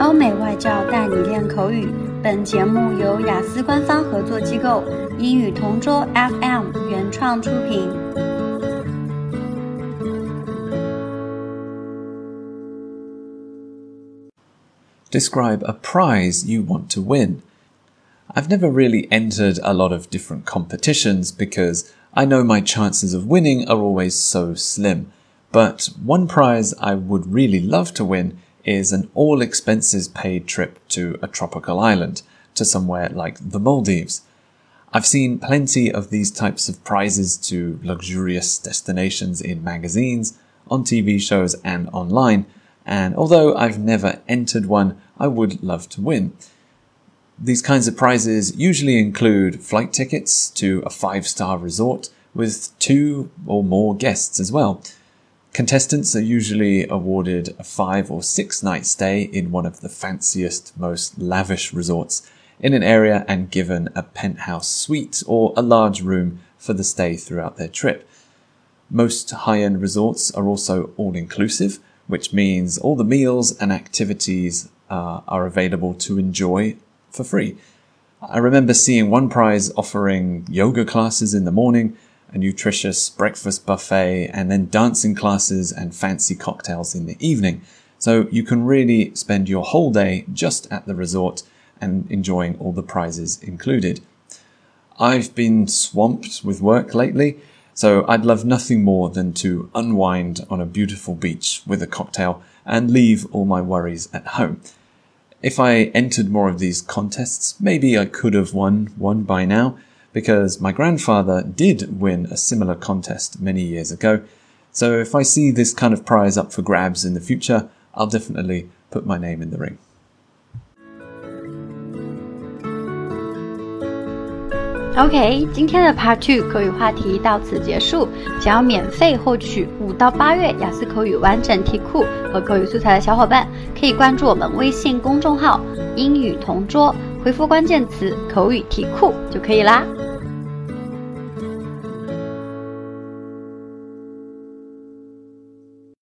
欧美外教带你练口语。本节目由雅思官方合作机构英语同桌 FM 原创出品。Describe a prize you want to win. I've never really entered a lot of different competitions because I know my chances of winning are always so slim. But one prize I would really love to win is an all expenses paid trip to a tropical island, to somewhere like the Maldives. I've seen plenty of these types of prizes to luxurious destinations in magazines, on TV shows, and online, and although I've never entered one, I would love to win. These kinds of prizes usually include flight tickets to a five star resort with two or more guests as well. Contestants are usually awarded a five or six night stay in one of the fanciest, most lavish resorts in an area and given a penthouse suite or a large room for the stay throughout their trip. Most high end resorts are also all inclusive, which means all the meals and activities uh, are available to enjoy for free. I remember seeing one prize offering yoga classes in the morning a nutritious breakfast buffet, and then dancing classes and fancy cocktails in the evening. So you can really spend your whole day just at the resort and enjoying all the prizes included. I've been swamped with work lately, so I'd love nothing more than to unwind on a beautiful beach with a cocktail and leave all my worries at home. If I entered more of these contests, maybe I could have won one by now, because my grandfather did win a similar contest many years ago. So if I see this kind of prize up for grabs in the future, I'll definitely put my name in the ring. OK，今天的 Part Two 口语话题到此结束。想要免费获取五到八月雅思口语完整题库和口语素材的小伙伴，可以关注我们微信公众号“英语同桌”。 回复关键词“口语题库”就可以啦。